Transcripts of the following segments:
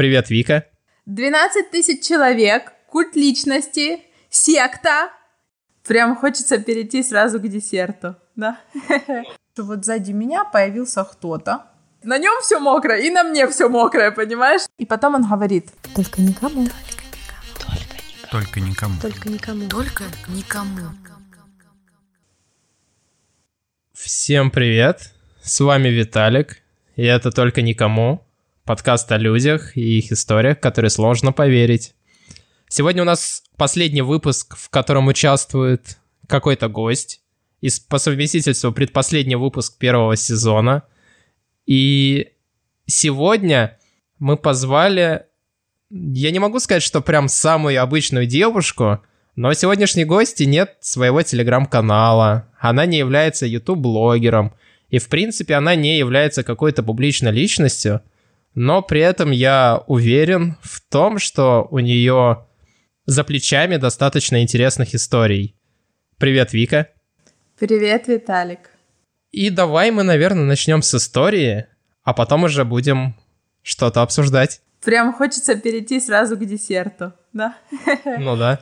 Привет, Вика. 12 тысяч человек, культ личности, секта. Прям хочется перейти сразу к десерту, да? Вот сзади меня появился кто-то. На нем все мокро, и на мне все мокрое, понимаешь? И потом он говорит. Только никому. Только никому. Только никому. Только никому. Всем привет. С вами Виталик. И это «Только никому». Подкаст о людях и их историях, которые сложно поверить. Сегодня у нас последний выпуск, в котором участвует какой-то гость. И по совместительству предпоследний выпуск первого сезона. И сегодня мы позвали... Я не могу сказать, что прям самую обычную девушку, но сегодняшней гости нет своего телеграм-канала. Она не является YouTube-блогером. И, в принципе, она не является какой-то публичной личностью. Но при этом я уверен в том, что у нее за плечами достаточно интересных историй. Привет, Вика. Привет, Виталик. И давай мы, наверное, начнем с истории, а потом уже будем что-то обсуждать. Прям хочется перейти сразу к десерту, да? Ну да.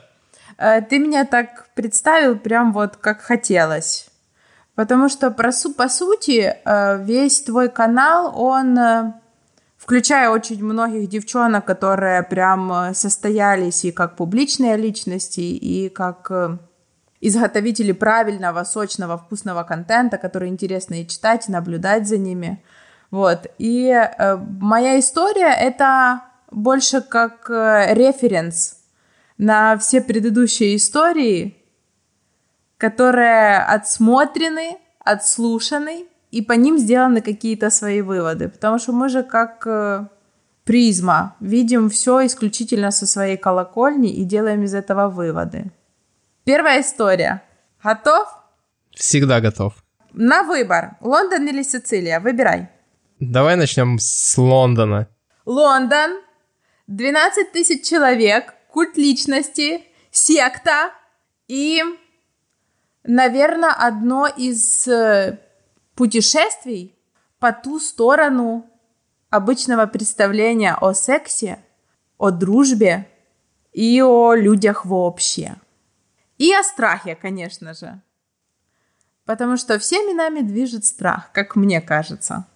Э, ты меня так представил прям вот как хотелось. Потому что, по сути, э, весь твой канал, он э, включая очень многих девчонок, которые прям э, состоялись и как публичные личности, и как э, изготовители правильного, сочного, вкусного контента, который интересно и читать, и наблюдать за ними. Вот. И э, моя история — это больше как э, референс на все предыдущие истории, которые отсмотрены, отслушаны, и по ним сделаны какие-то свои выводы. Потому что мы же как э, призма видим все исключительно со своей колокольни и делаем из этого выводы. Первая история. Готов? Всегда готов. На выбор. Лондон или Сицилия? Выбирай. Давай начнем с Лондона. Лондон. 12 тысяч человек. Культ личности. Секта. И, наверное, одно из э, путешествий по ту сторону обычного представления о сексе, о дружбе и о людях вообще. И о страхе, конечно же. Потому что всеми нами движет страх, как мне кажется.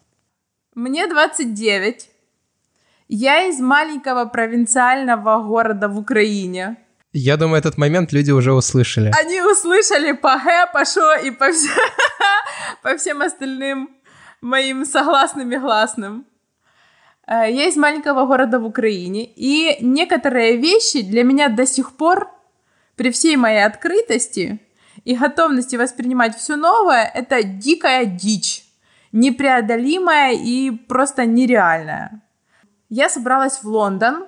Мне 29. Я из маленького провинциального города в Украине. Я думаю, этот момент люди уже услышали. Они услышали по Г, по Шо и по, вся... по всем остальным моим согласным и гласным. Э, я из маленького города в Украине, и некоторые вещи для меня до сих пор, при всей моей открытости и готовности воспринимать все новое, это дикая дичь, непреодолимая и просто нереальная. Я собралась в Лондон,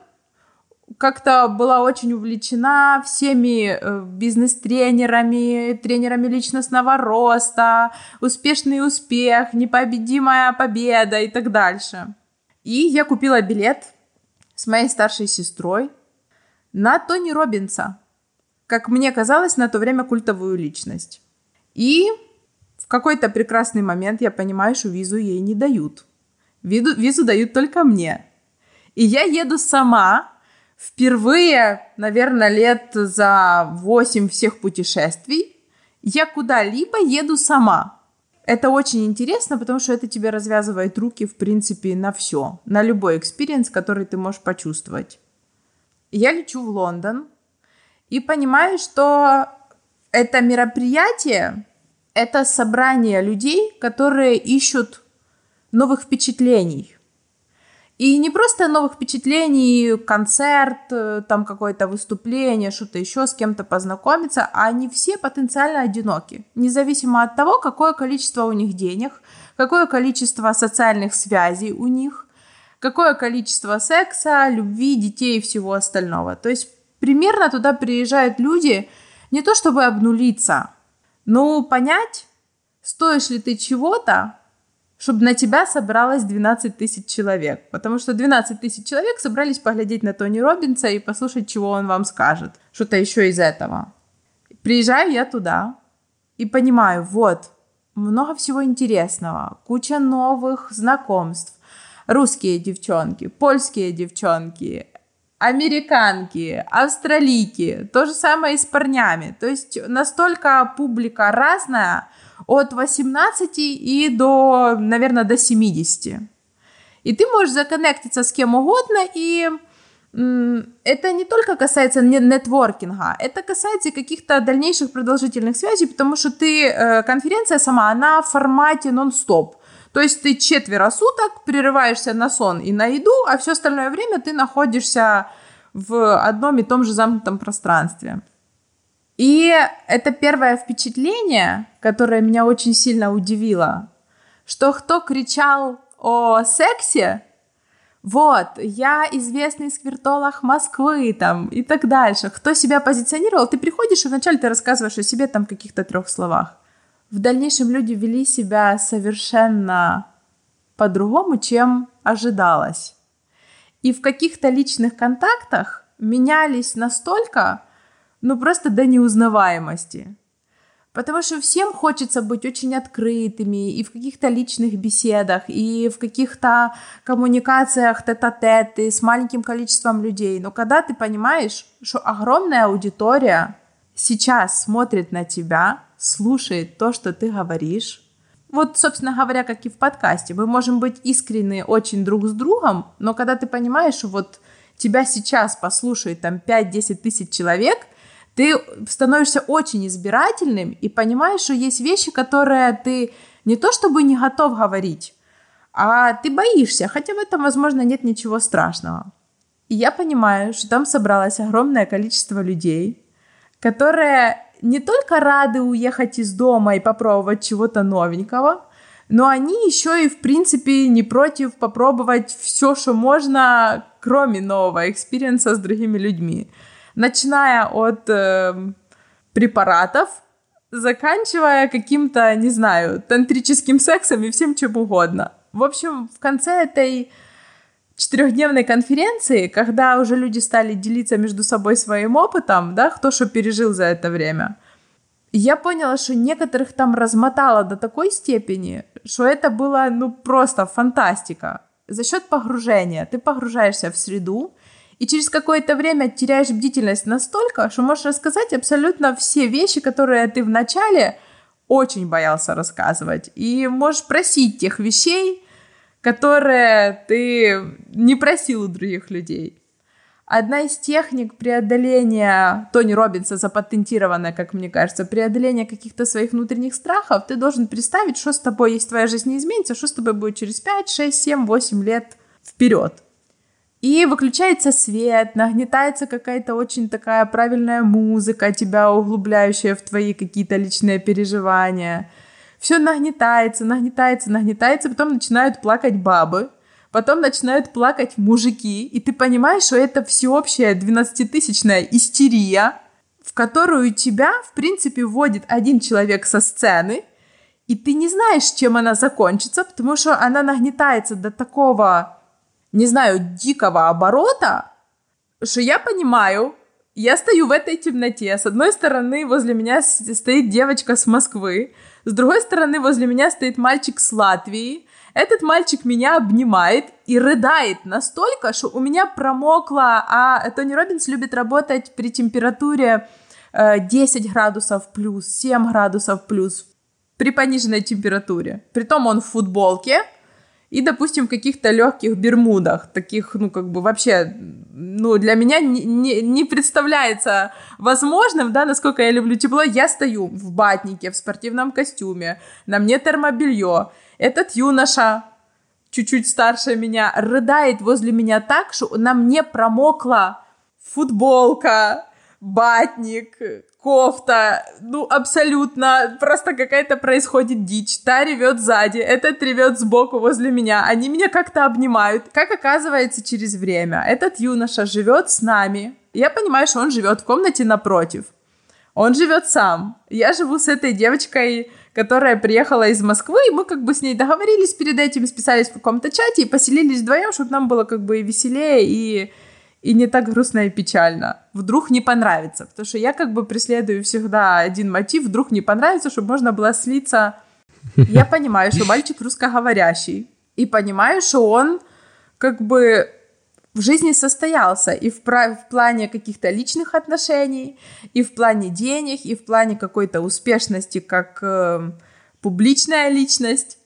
как-то была очень увлечена всеми э, бизнес-тренерами, тренерами личностного роста, успешный успех, непобедимая победа и так дальше. И я купила билет с моей старшей сестрой на Тони Робинса, как мне казалось, на то время культовую личность. И в какой-то прекрасный момент я понимаю, что визу ей не дают. Визу, визу дают только мне. И я еду сама впервые, наверное, лет за 8 всех путешествий я куда-либо еду сама. Это очень интересно, потому что это тебе развязывает руки, в принципе, на все, на любой experience, который ты можешь почувствовать. Я лечу в Лондон и понимаю, что это мероприятие, это собрание людей, которые ищут новых впечатлений, и не просто новых впечатлений, концерт, э, там какое-то выступление, что-то еще, с кем-то познакомиться, а они все потенциально одиноки, независимо от того, какое количество у них денег, какое количество социальных связей у них, какое количество секса, любви, детей и всего остального. То есть примерно туда приезжают люди не то чтобы обнулиться, но понять, стоишь ли ты чего-то, чтобы на тебя собралось 12 тысяч человек. Потому что 12 тысяч человек собрались поглядеть на Тони Робинса и послушать, чего он вам скажет. Что-то еще из этого. Приезжаю я туда и понимаю, вот, много всего интересного, куча новых знакомств, русские девчонки, польские девчонки, американки, австралийки, то же самое и с парнями. То есть настолько публика разная, от 18 и до, наверное, до 70. И ты можешь законнектиться с кем угодно, и это не только касается нетворкинга, это касается каких-то дальнейших продолжительных связей, потому что ты, э, конференция сама, она в формате нон-стоп. То есть ты четверо суток прерываешься на сон и на еду, а все остальное время ты находишься в одном и том же замкнутом пространстве. И это первое впечатление, которое меня очень сильно удивило, что кто кричал о сексе, вот, я известный сквертолог Москвы, там, и так дальше. Кто себя позиционировал, ты приходишь и вначале ты рассказываешь о себе там каких-то трех словах. В дальнейшем люди вели себя совершенно по-другому, чем ожидалось. И в каких-то личных контактах менялись настолько, ну просто до неузнаваемости. Потому что всем хочется быть очень открытыми и в каких-то личных беседах, и в каких-то коммуникациях тет-а-тет, и с маленьким количеством людей. Но когда ты понимаешь, что огромная аудитория сейчас смотрит на тебя, слушает то, что ты говоришь, вот, собственно говоря, как и в подкасте, мы можем быть искренны очень друг с другом, но когда ты понимаешь, что вот тебя сейчас послушает там 5-10 тысяч человек – ты становишься очень избирательным и понимаешь, что есть вещи, которые ты не то чтобы не готов говорить, а ты боишься, хотя в этом, возможно, нет ничего страшного. И я понимаю, что там собралось огромное количество людей, которые не только рады уехать из дома и попробовать чего-то новенького, но они еще и, в принципе, не против попробовать все, что можно, кроме нового experience а с другими людьми начиная от э, препаратов, заканчивая каким-то, не знаю, тантрическим сексом и всем чем угодно. В общем, в конце этой четырехдневной конференции, когда уже люди стали делиться между собой своим опытом, да, кто что пережил за это время, я поняла, что некоторых там размотало до такой степени, что это было, ну, просто фантастика. За счет погружения. Ты погружаешься в среду, и через какое-то время теряешь бдительность настолько, что можешь рассказать абсолютно все вещи, которые ты вначале очень боялся рассказывать. И можешь просить тех вещей, которые ты не просил у других людей. Одна из техник преодоления Тони Робинса запатентированная, как мне кажется, преодоления каких-то своих внутренних страхов, ты должен представить, что с тобой, если твоя жизнь не изменится, что с тобой будет через 5, 6, 7, 8 лет вперед. И выключается свет, нагнетается какая-то очень такая правильная музыка, тебя углубляющая в твои какие-то личные переживания. Все нагнетается, нагнетается, нагнетается, потом начинают плакать бабы, потом начинают плакать мужики, и ты понимаешь, что это всеобщая 12-тысячная истерия, в которую тебя, в принципе, вводит один человек со сцены, и ты не знаешь, чем она закончится, потому что она нагнетается до такого не знаю, дикого оборота, что я понимаю, я стою в этой темноте. С одной стороны, возле меня стоит девочка с Москвы, с другой стороны, возле меня стоит мальчик с Латвии. Этот мальчик меня обнимает и рыдает настолько, что у меня промокло, а Тони Робинс любит работать при температуре 10 э, градусов плюс, 7 градусов плюс, при пониженной температуре. Притом он в футболке, и, допустим, в каких-то легких бермудах, таких, ну, как бы вообще, ну, для меня не, не, не представляется возможным, да, насколько я люблю тепло, я стою в батнике, в спортивном костюме, на мне термобелье, этот юноша, чуть-чуть старше меня, рыдает возле меня так, что на мне промокла футболка, батник, кофта, ну, абсолютно, просто какая-то происходит дичь. Та ревет сзади, этот ревет сбоку возле меня, они меня как-то обнимают. Как оказывается, через время этот юноша живет с нами. Я понимаю, что он живет в комнате напротив. Он живет сам. Я живу с этой девочкой, которая приехала из Москвы, и мы как бы с ней договорились перед этим, списались в каком-то чате и поселились вдвоем, чтобы нам было как бы и веселее, и и не так грустно и печально. Вдруг не понравится. Потому что я как бы преследую всегда один мотив, вдруг не понравится, чтобы можно было слиться. Я понимаю, что мальчик русскоговорящий. И понимаю, что он как бы в жизни состоялся и в, в плане каких-то личных отношений, и в плане денег, и в плане какой-то успешности как э, публичная личность.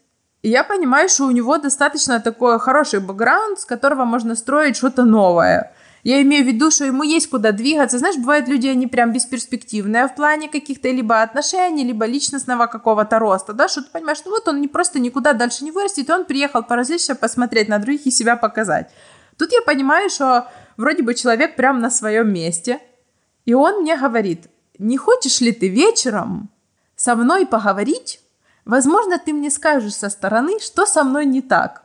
И я понимаю, что у него достаточно такой хороший бэкграунд, с которого можно строить что-то новое. Я имею в виду, что ему есть куда двигаться. Знаешь, бывают люди, они прям бесперспективные в плане каких-то либо отношений, либо личностного какого-то роста, да, что ты понимаешь, ну вот он не просто никуда дальше не вырастет, он приехал поразвлечься, посмотреть на других и себя показать. Тут я понимаю, что вроде бы человек прям на своем месте, и он мне говорит, не хочешь ли ты вечером со мной поговорить? Возможно, ты мне скажешь со стороны, что со мной не так.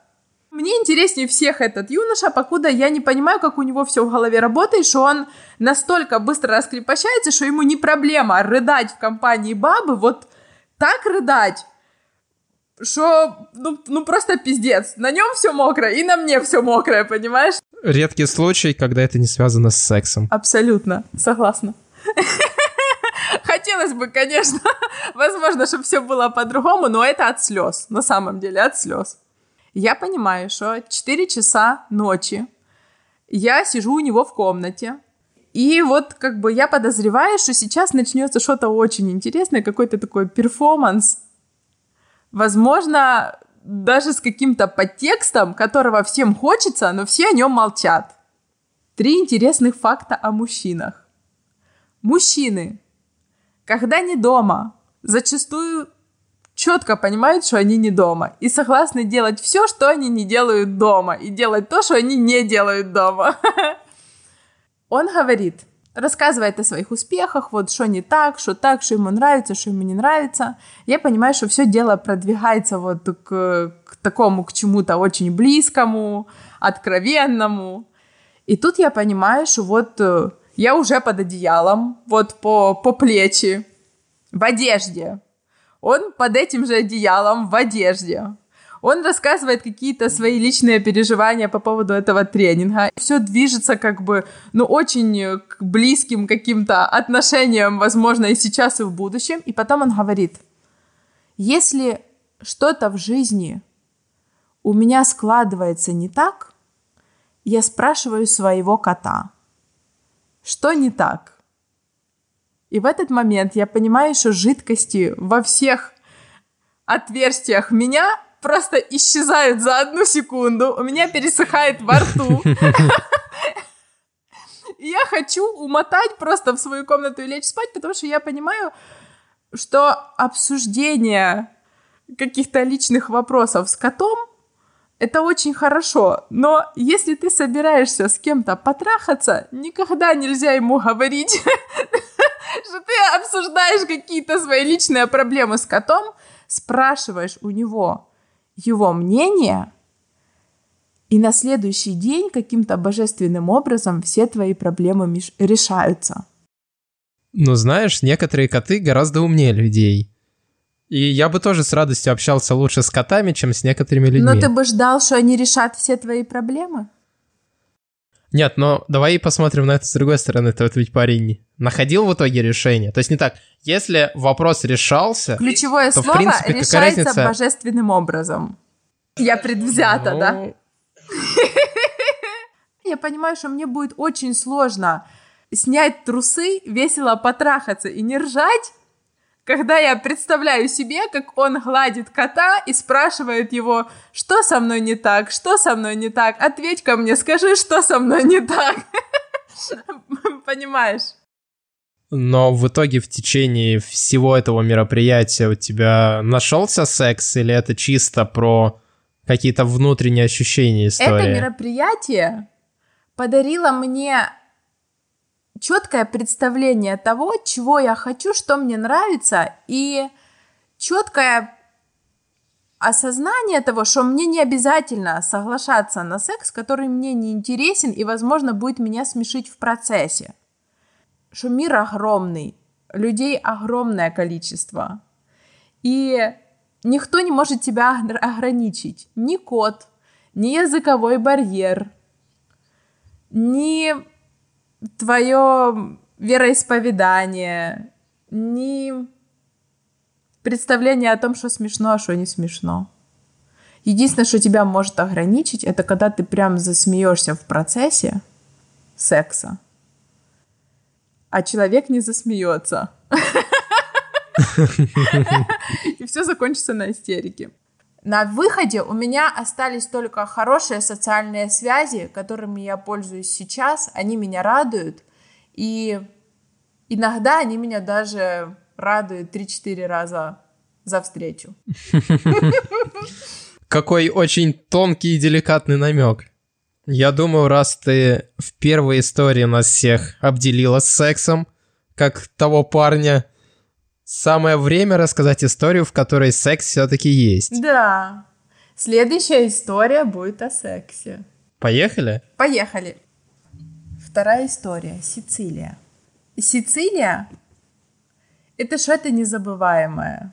Мне интереснее всех этот юноша, покуда я не понимаю, как у него все в голове работает, что он настолько быстро раскрепощается, что ему не проблема рыдать в компании бабы, вот так рыдать, что, ну, ну просто пиздец. На нем все мокрое, и на мне все мокрое, понимаешь? Редкий случай, когда это не связано с сексом. Абсолютно, согласна. Хотелось бы, конечно, возможно, чтобы все было по-другому, но это от слез, на самом деле, от слез. Я понимаю, что 4 часа ночи я сижу у него в комнате, и вот как бы я подозреваю, что сейчас начнется что-то очень интересное, какой-то такой перформанс. Возможно, даже с каким-то подтекстом, которого всем хочется, но все о нем молчат. Три интересных факта о мужчинах. Мужчины, когда не дома, зачастую четко понимают, что они не дома, и согласны делать все, что они не делают дома, и делать то, что они не делают дома. Он говорит, рассказывает о своих успехах, вот что не так, что так, что ему нравится, что ему не нравится. Я понимаю, что все дело продвигается вот к, к такому, к чему-то очень близкому, откровенному. И тут я понимаю, что вот э, я уже под одеялом, вот по, по плечи, в одежде, он под этим же одеялом в одежде. Он рассказывает какие-то свои личные переживания по поводу этого тренинга. Все движется как бы, ну, очень к близким каким-то отношениям, возможно, и сейчас, и в будущем. И потом он говорит, если что-то в жизни у меня складывается не так, я спрашиваю своего кота, что не так? И в этот момент я понимаю, что жидкости во всех отверстиях меня просто исчезают за одну секунду. У меня пересыхает во рту. Я хочу умотать просто в свою комнату и лечь спать, потому что я понимаю, что обсуждение каких-то личных вопросов с котом это очень хорошо, но если ты собираешься с кем-то потрахаться, никогда нельзя ему говорить что ты обсуждаешь какие-то свои личные проблемы с котом, спрашиваешь у него его мнение, и на следующий день каким-то божественным образом все твои проблемы решаются. Ну, знаешь, некоторые коты гораздо умнее людей. И я бы тоже с радостью общался лучше с котами, чем с некоторыми людьми. Но ты бы ждал, что они решат все твои проблемы? Нет, но давай посмотрим на это с другой стороны. Ты ведь парень находил в итоге решение. То есть не так. Если вопрос решался, Ключевое то, слово в принципе, решается разница... божественным образом. Я предвзята, ну... да? Я понимаю, что мне будет очень сложно снять трусы, весело потрахаться и не ржать, когда я представляю себе, как он гладит кота и спрашивает его, что со мной не так, что со мной не так, ответь ко мне, скажи, что со мной не так. Понимаешь? Но в итоге в течение всего этого мероприятия у тебя нашелся секс или это чисто про какие-то внутренние ощущения истории? Это мероприятие подарило мне четкое представление того, чего я хочу, что мне нравится, и четкое осознание того, что мне не обязательно соглашаться на секс, который мне не интересен и, возможно, будет меня смешить в процессе. Что мир огромный, людей огромное количество. И никто не может тебя ограничить. Ни код, ни языковой барьер, ни твое вероисповедание, ни представление о том, что смешно, а что не смешно. Единственное, что тебя может ограничить, это когда ты прям засмеешься в процессе секса, а человек не засмеется. И все закончится на истерике. На выходе у меня остались только хорошие социальные связи, которыми я пользуюсь сейчас. Они меня радуют. И иногда они меня даже радуют 3-4 раза за встречу. Какой очень тонкий и деликатный намек. Я думаю, раз ты в первой истории нас всех обделила сексом, как того парня, самое время рассказать историю, в которой секс все-таки есть. Да. Следующая история будет о сексе. Поехали? Поехали. Вторая история. Сицилия. Сицилия — это что-то незабываемое.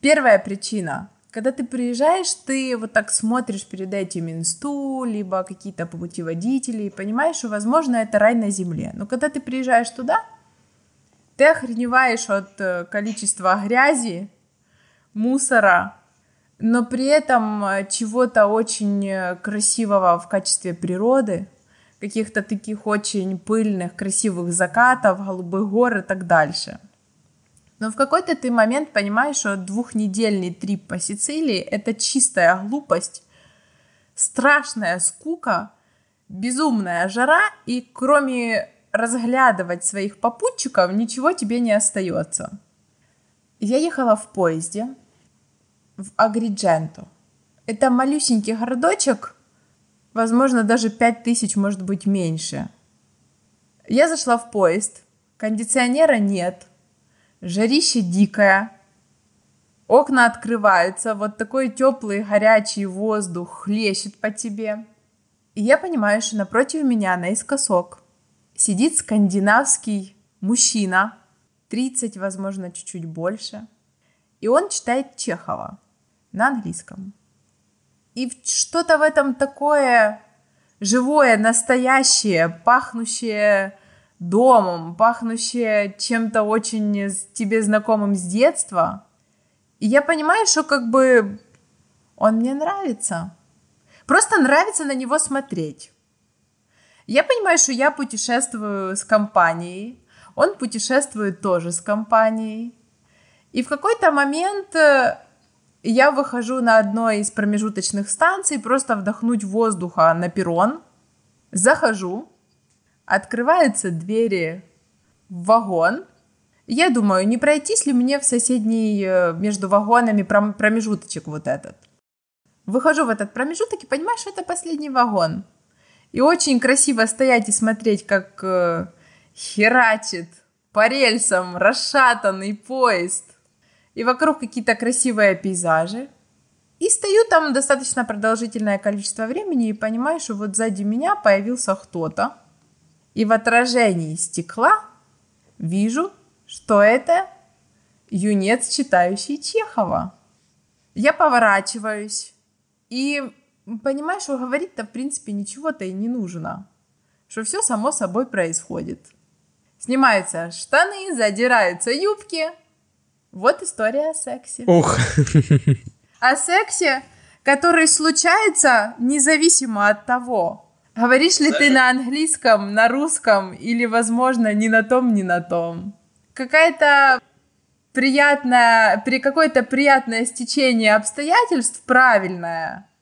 Первая причина. Когда ты приезжаешь, ты вот так смотришь перед этим инсту, либо какие-то путеводители, и понимаешь, что, возможно, это рай на земле. Но когда ты приезжаешь туда, ты охреневаешь от э, количества грязи, мусора, но при этом э, чего-то очень э, красивого в качестве природы, каких-то таких очень пыльных, красивых закатов, голубых гор и так дальше. Но в какой-то ты момент понимаешь, что двухнедельный трип по Сицилии — это чистая глупость, страшная скука, безумная жара, и кроме разглядывать своих попутчиков, ничего тебе не остается. Я ехала в поезде в Агридженто. Это малюсенький городочек, возможно, даже 5000, может быть, меньше. Я зашла в поезд, кондиционера нет, жарище дикое, окна открываются, вот такой теплый горячий воздух хлещет по тебе. И я понимаю, что напротив меня наискосок сидит скандинавский мужчина, 30, возможно, чуть-чуть больше, и он читает Чехова на английском. И что-то в этом такое живое, настоящее, пахнущее домом, пахнущее чем-то очень тебе знакомым с детства. И я понимаю, что как бы он мне нравится. Просто нравится на него смотреть. Я понимаю, что я путешествую с компанией, он путешествует тоже с компанией. И в какой-то момент э, я выхожу на одной из промежуточных станций просто вдохнуть воздуха на перрон, захожу, открываются двери в вагон. Я думаю, не пройтись ли мне в соседний э, между вагонами промежуточек вот этот. Выхожу в этот промежуток и понимаю, что это последний вагон. И очень красиво стоять и смотреть, как э, херачит по рельсам расшатанный поезд. И вокруг какие-то красивые пейзажи. И стою там достаточно продолжительное количество времени и понимаю, что вот сзади меня появился кто-то. И в отражении стекла вижу, что это юнец, читающий Чехова. Я поворачиваюсь и понимаешь, что говорить-то в принципе ничего-то и не нужно. Что все само собой происходит. Снимаются штаны, задираются юбки. Вот история о сексе. Ух. О сексе, который случается независимо от того, говоришь ли ты на английском, на русском или, возможно, ни на том, ни на том. Какая-то приятная, при какое-то приятное стечение обстоятельств правильное –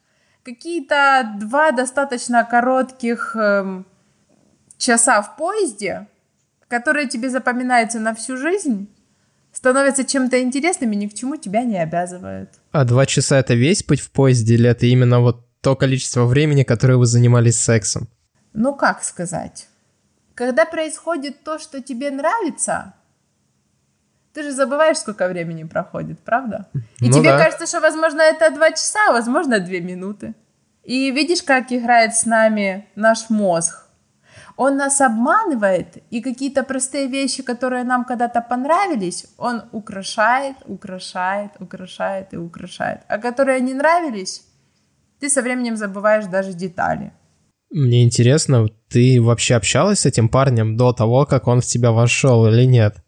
какие-то два достаточно коротких эм, часа в поезде, которые тебе запоминаются на всю жизнь, становятся чем-то интересным и ни к чему тебя не обязывают. А два часа это весь путь в поезде или это именно вот то количество времени, которое вы занимались сексом? Ну как сказать? Когда происходит то, что тебе нравится, ты же забываешь, сколько времени проходит, правда? И ну тебе да. кажется, что, возможно, это два часа, а возможно, две минуты. И видишь, как играет с нами наш мозг. Он нас обманывает, и какие-то простые вещи, которые нам когда-то понравились, он украшает, украшает, украшает и украшает. А которые не нравились, ты со временем забываешь даже детали. Мне интересно, ты вообще общалась с этим парнем до того, как он в тебя вошел или нет?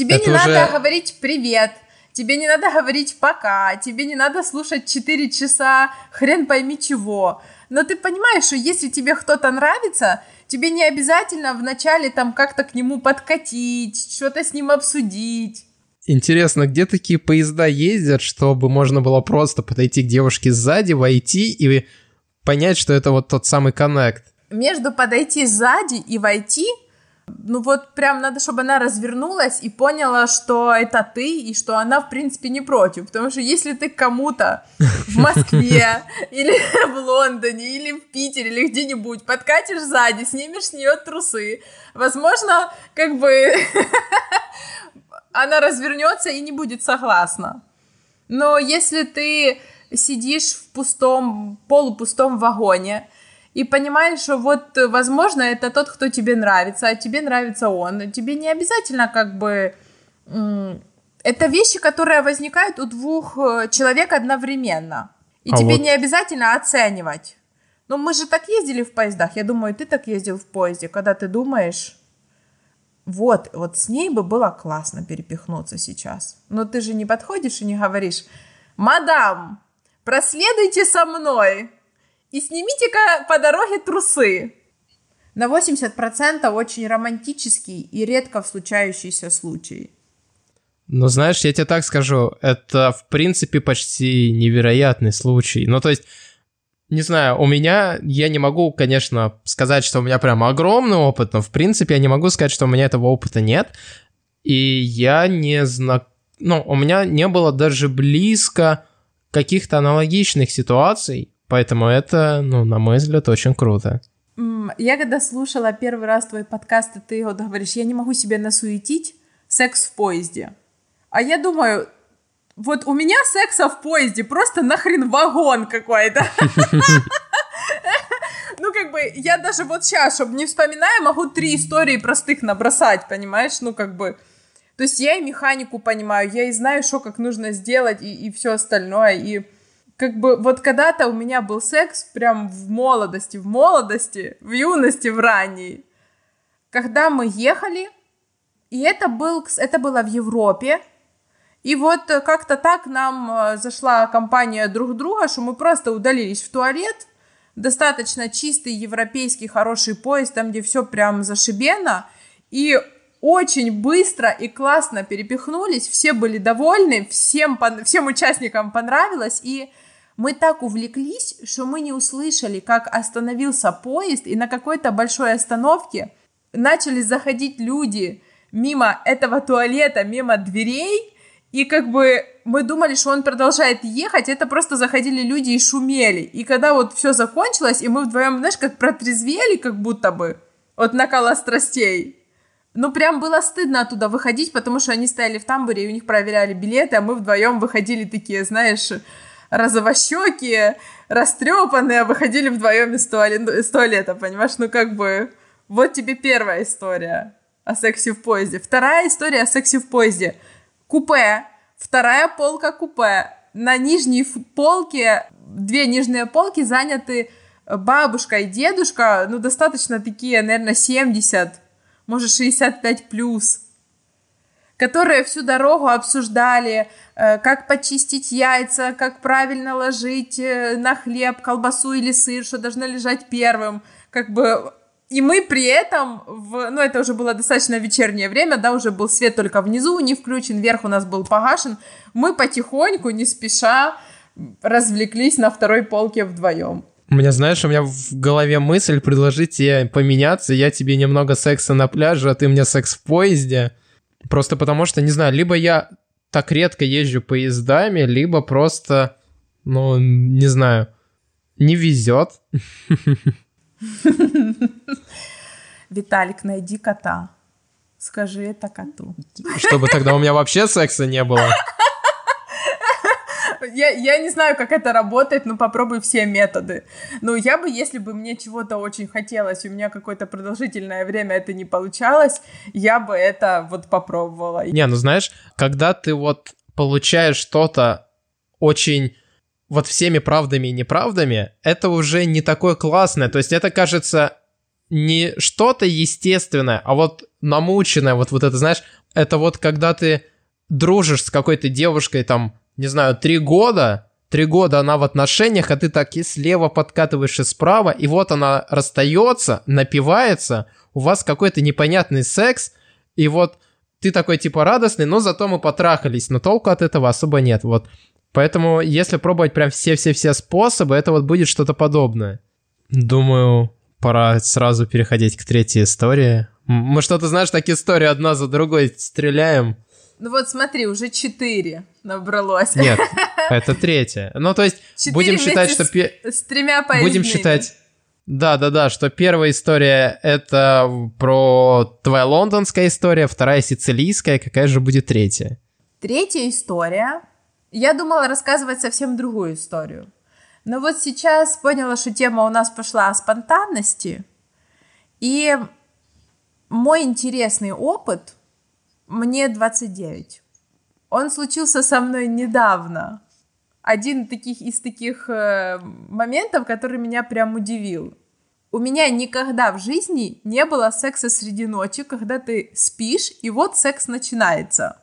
Тебе Это не уже... надо говорить привет. тебе не надо говорить пока, тебе не надо слушать 4 часа хрен пойми чего. Но ты понимаешь, что если тебе кто-то нравится, тебе не обязательно вначале там как-то к нему подкатить, что-то с ним обсудить. Интересно, где такие поезда ездят, чтобы можно было просто подойти к девушке сзади, войти и понять, что это вот тот самый коннект? Между подойти сзади и войти – ну вот прям надо, чтобы она развернулась и поняла, что это ты, и что она, в принципе, не против. Потому что если ты кому-то в Москве, или в Лондоне, или в Питере, или где-нибудь подкатишь сзади, снимешь с нее трусы, возможно, как бы она развернется и не будет согласна. Но если ты сидишь в пустом, полупустом вагоне, и понимаешь, что вот, возможно, это тот, кто тебе нравится, а тебе нравится он. Тебе не обязательно как бы... Это вещи, которые возникают у двух э, человек одновременно. И а тебе вот... не обязательно оценивать. Но мы же так ездили в поездах. Я думаю, ты так ездил в поезде, когда ты думаешь, вот, вот с ней бы было классно перепихнуться сейчас. Но ты же не подходишь и не говоришь, мадам, проследуйте со мной и снимите-ка по дороге трусы. На 80% очень романтический и редко случающийся случай. Ну, знаешь, я тебе так скажу, это, в принципе, почти невероятный случай. Ну, то есть, не знаю, у меня, я не могу, конечно, сказать, что у меня прям огромный опыт, но, в принципе, я не могу сказать, что у меня этого опыта нет. И я не знаю, ну, у меня не было даже близко каких-то аналогичных ситуаций, Поэтому это, ну, на мой взгляд, очень круто. Я когда слушала первый раз твой подкаст, и ты вот говоришь, я не могу себе насуетить секс в поезде. А я думаю, вот у меня секса в поезде просто нахрен вагон какой-то. Ну, как бы, я даже вот сейчас, чтобы не вспоминая, могу три истории простых набросать, понимаешь? Ну, как бы, то есть я и механику понимаю, я и знаю, что как нужно сделать, и, и все остальное, и как бы вот когда-то у меня был секс прям в молодости, в молодости, в юности, в ранней. Когда мы ехали, и это, был, это было в Европе, и вот как-то так нам э, зашла компания друг друга, что мы просто удалились в туалет, достаточно чистый европейский хороший поезд, там, где все прям зашибено, и очень быстро и классно перепихнулись, все были довольны, всем, всем участникам понравилось, и мы так увлеклись, что мы не услышали, как остановился поезд, и на какой-то большой остановке начали заходить люди мимо этого туалета, мимо дверей, и как бы мы думали, что он продолжает ехать, это просто заходили люди и шумели. И когда вот все закончилось, и мы вдвоем, знаешь, как протрезвели, как будто бы от накала страстей. Ну, прям было стыдно оттуда выходить, потому что они стояли в тамбуре, и у них проверяли билеты, а мы вдвоем выходили такие, знаешь, розовощекие, растрепанные, выходили вдвоем из, туалета, из туалета, понимаешь? Ну, как бы, вот тебе первая история о сексе в поезде. Вторая история о сексе в поезде. Купе. Вторая полка купе. На нижней полке, две нижние полки заняты бабушка и дедушка, ну, достаточно такие, наверное, 70, может, 65 плюс которые всю дорогу обсуждали, э, как почистить яйца, как правильно ложить э, на хлеб колбасу или сыр, что должно лежать первым, как бы и мы при этом, в, ну это уже было достаточно вечернее время, да, уже был свет только внизу не включен, вверх у нас был погашен, мы потихоньку, не спеша, развлеклись на второй полке вдвоем. У меня, знаешь, у меня в голове мысль предложить тебе поменяться, я тебе немного секса на пляже, а ты мне секс в поезде. Просто потому что, не знаю, либо я так редко езжу поездами, либо просто, ну, не знаю, не везет. Виталик, найди кота. Скажи это коту. Чтобы тогда у меня вообще секса не было. Я, я не знаю, как это работает, но попробуй все методы. Ну, я бы, если бы мне чего-то очень хотелось, у меня какое-то продолжительное время это не получалось, я бы это вот попробовала. Не, ну знаешь, когда ты вот получаешь что-то очень вот всеми правдами и неправдами, это уже не такое классное. То есть это кажется не что-то естественное, а вот намученное, вот, вот это, знаешь, это вот когда ты дружишь с какой-то девушкой там, не знаю, три года, три года она в отношениях, а ты так и слева подкатываешь и справа, и вот она расстается, напивается, у вас какой-то непонятный секс, и вот ты такой типа радостный, но зато мы потрахались, но толку от этого особо нет, вот. Поэтому, если пробовать прям все-все-все способы, это вот будет что-то подобное. Думаю, пора сразу переходить к третьей истории. Мы что-то, знаешь, так истории одна за другой стреляем. Ну вот смотри, уже четыре набралось. Нет, это третья. Ну, то есть, Четыре будем считать, что... пе- с, с тремя поездными. Будем считать... Да, да, да, что первая история это про твоя лондонская история, вторая сицилийская, какая же будет третья? Третья история. Я думала рассказывать совсем другую историю. Но вот сейчас поняла, что тема у нас пошла о спонтанности. И мой интересный опыт, мне 29. Он случился со мной недавно. Один таких, из таких э, моментов, который меня прям удивил. У меня никогда в жизни не было секса среди ночи, когда ты спишь, и вот секс начинается.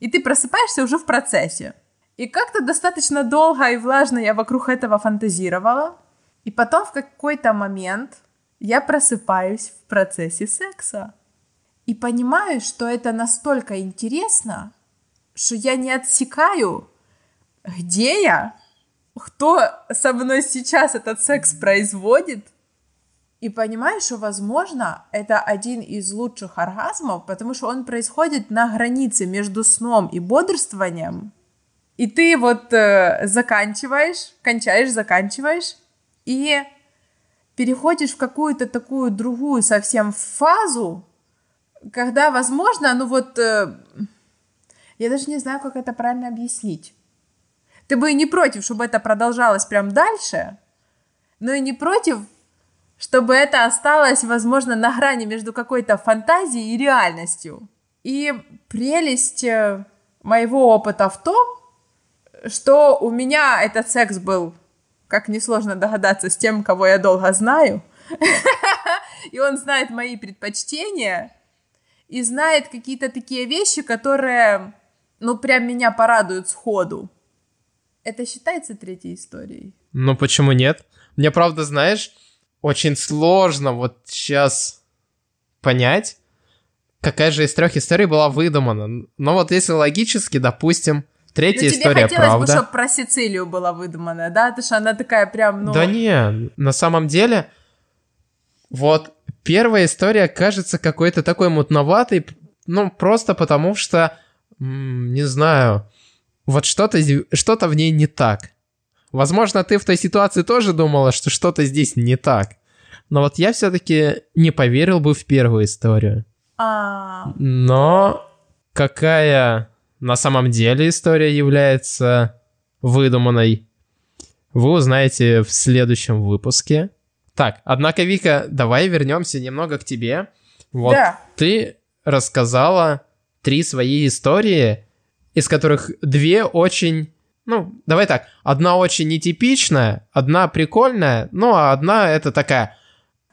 И ты просыпаешься уже в процессе. И как-то достаточно долго и влажно я вокруг этого фантазировала. И потом в какой-то момент я просыпаюсь в процессе секса. И понимаю, что это настолько интересно, что я не отсекаю, где я, кто со мной сейчас этот секс производит, и понимаю, что, возможно, это один из лучших оргазмов, потому что он происходит на границе между сном и бодрствованием. И ты вот э, заканчиваешь, кончаешь, заканчиваешь, и переходишь в какую-то такую другую совсем фазу, когда, возможно, ну вот, э, я даже не знаю, как это правильно объяснить. Ты бы и не против, чтобы это продолжалось прям дальше, но и не против, чтобы это осталось, возможно, на грани между какой-то фантазией и реальностью. И прелесть э, моего опыта в том, что у меня этот секс был, как несложно догадаться, с тем, кого я долго знаю. И он знает мои предпочтения и знает какие-то такие вещи, которые, ну, прям меня порадуют сходу. Это считается третьей историей? Ну, почему нет? Мне, правда, знаешь, очень сложно вот сейчас понять, какая же из трех историй была выдумана. Но вот если логически, допустим, третья ну, тебе история хотелось правда. бы, чтобы про Сицилию была выдумана, да? Потому что она такая прям, ну... Да не, на самом деле, вот первая история кажется какой-то такой мутноватой, ну, просто потому что, не знаю, вот что-то что в ней не так. Возможно, ты в той ситуации тоже думала, что что-то здесь не так. Но вот я все-таки не поверил бы в первую историю. А, Но какая на самом деле история является выдуманной, вы узнаете в следующем выпуске. Так, однако, Вика, давай вернемся немного к тебе. Вот Да. ты рассказала три свои истории, из которых две очень... Ну, давай так, одна очень нетипичная, одна прикольная, ну, а одна это такая,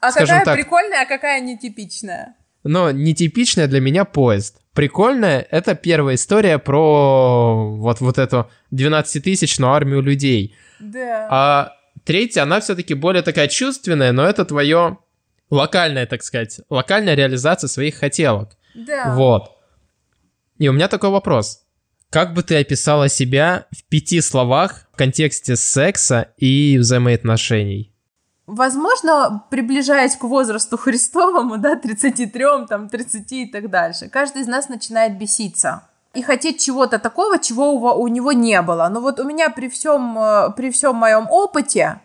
а какая так. прикольная, а какая нетипичная? но нетипичная для меня поезд. Прикольная — это первая история про вот, вот эту 12-тысячную армию людей. Да. А третья, она все-таки более такая чувственная, но это твое локальная, так сказать, локальная реализация своих хотелок. да. Вот. И у меня такой вопрос. Как бы ты описала себя в пяти словах в контексте секса и взаимоотношений? Возможно, приближаясь к возрасту Христовому, да, 33, там, 30 и так дальше, каждый из нас начинает беситься и хотеть чего-то такого, чего у, у него не было. Но вот у меня при всем, э, при всем моем опыте,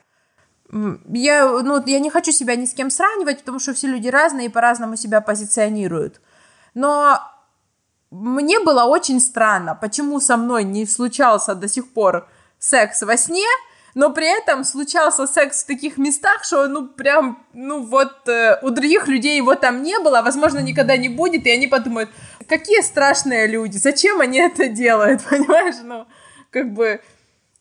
я, ну, я не хочу себя ни с кем сравнивать, потому что все люди разные и по-разному себя позиционируют. Но мне было очень странно, почему со мной не случался до сих пор секс во сне, но при этом случался секс в таких местах, что, ну, прям, ну, вот э, у других людей его там не было, возможно, никогда не будет, и они подумают, какие страшные люди, зачем они это делают, понимаешь, ну, как бы,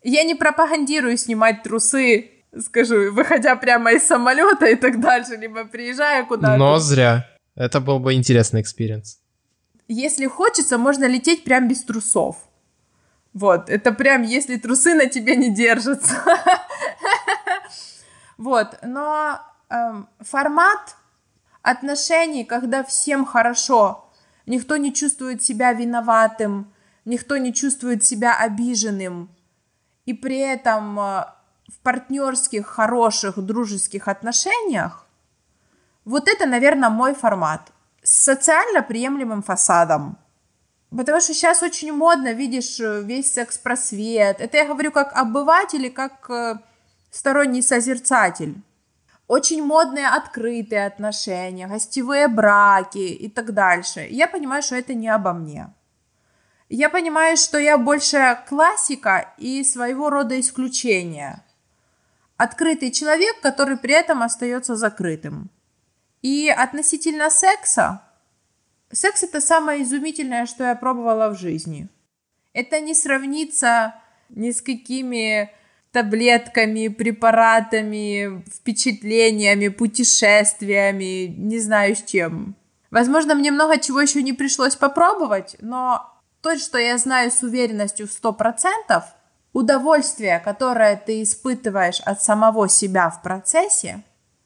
я не пропагандирую снимать трусы, скажу, выходя прямо из самолета и так дальше, либо приезжая куда-то. Но зря. Это был бы интересный experience. если хочется, можно лететь прям без трусов. Вот, это прям, если трусы на тебе не держатся. Вот, но эм, формат отношений, когда всем хорошо, никто не чувствует себя виноватым, никто не чувствует себя обиженным, и при этом э, в партнерских, хороших, дружеских отношениях, вот это, наверное, мой формат с социально приемлемым фасадом. Потому что сейчас очень модно, видишь, весь секс-просвет. Это я говорю как обыватель и как э, сторонний созерцатель. Очень модные открытые отношения, гостевые браки и так дальше. Я понимаю, что это не обо мне. Я понимаю, что я больше классика и своего рода исключение. Открытый человек, который при этом остается закрытым. И относительно секса, секс это самое изумительное, что я пробовала в жизни. Это не сравнится ни с какими таблетками, препаратами, впечатлениями, путешествиями, не знаю с чем. Возможно, мне много чего еще не пришлось попробовать, но то, что я знаю с уверенностью в 100%, удовольствие, которое ты испытываешь от самого себя в процессе,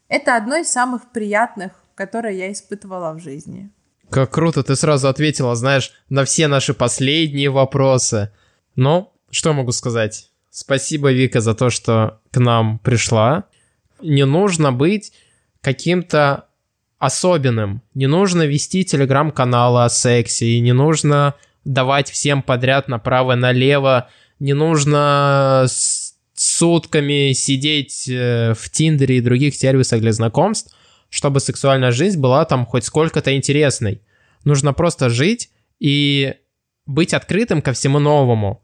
это одно из самых приятных, которое я испытывала в жизни. Как круто, ты сразу ответила, знаешь, на все наши последние вопросы. Но что могу сказать? Спасибо, Вика, за то, что к нам пришла. Не нужно быть каким-то особенным. Не нужно вести телеграм-каналы о сексе, и не нужно давать всем подряд направо-налево. Не нужно сутками сидеть э, в Тиндере и других сервисах для знакомств, чтобы сексуальная жизнь была там хоть сколько-то интересной. Нужно просто жить и быть открытым ко всему новому.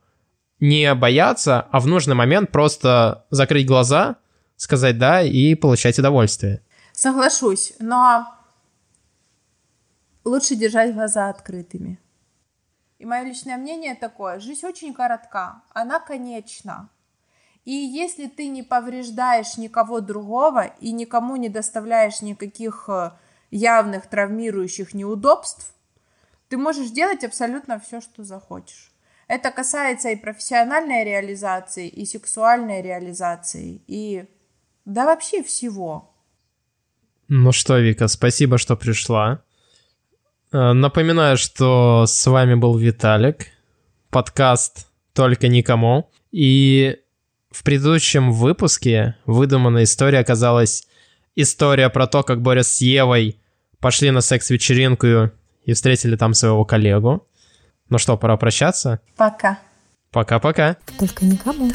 Не бояться, а в нужный момент просто закрыть глаза, сказать «да» и получать удовольствие. Соглашусь, но лучше держать глаза открытыми. И мое личное мнение такое, жизнь очень коротка, она конечна. И если ты не повреждаешь никого другого и никому не доставляешь никаких э, явных травмирующих неудобств, ты можешь делать абсолютно все, что захочешь. Это касается и профессиональной реализации, и сексуальной реализации, и да вообще всего. Ну что, Вика, спасибо, что пришла. Э, напоминаю, что с вами был Виталик, подкаст «Только никому». И в предыдущем выпуске выдуманная история оказалась история про то, как Борис с Евой пошли на секс-вечеринку и встретили там своего коллегу. Ну что, пора прощаться? Пока. Пока-пока. Только никому.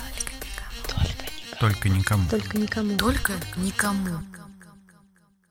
Только никому. Только никому. Только никому.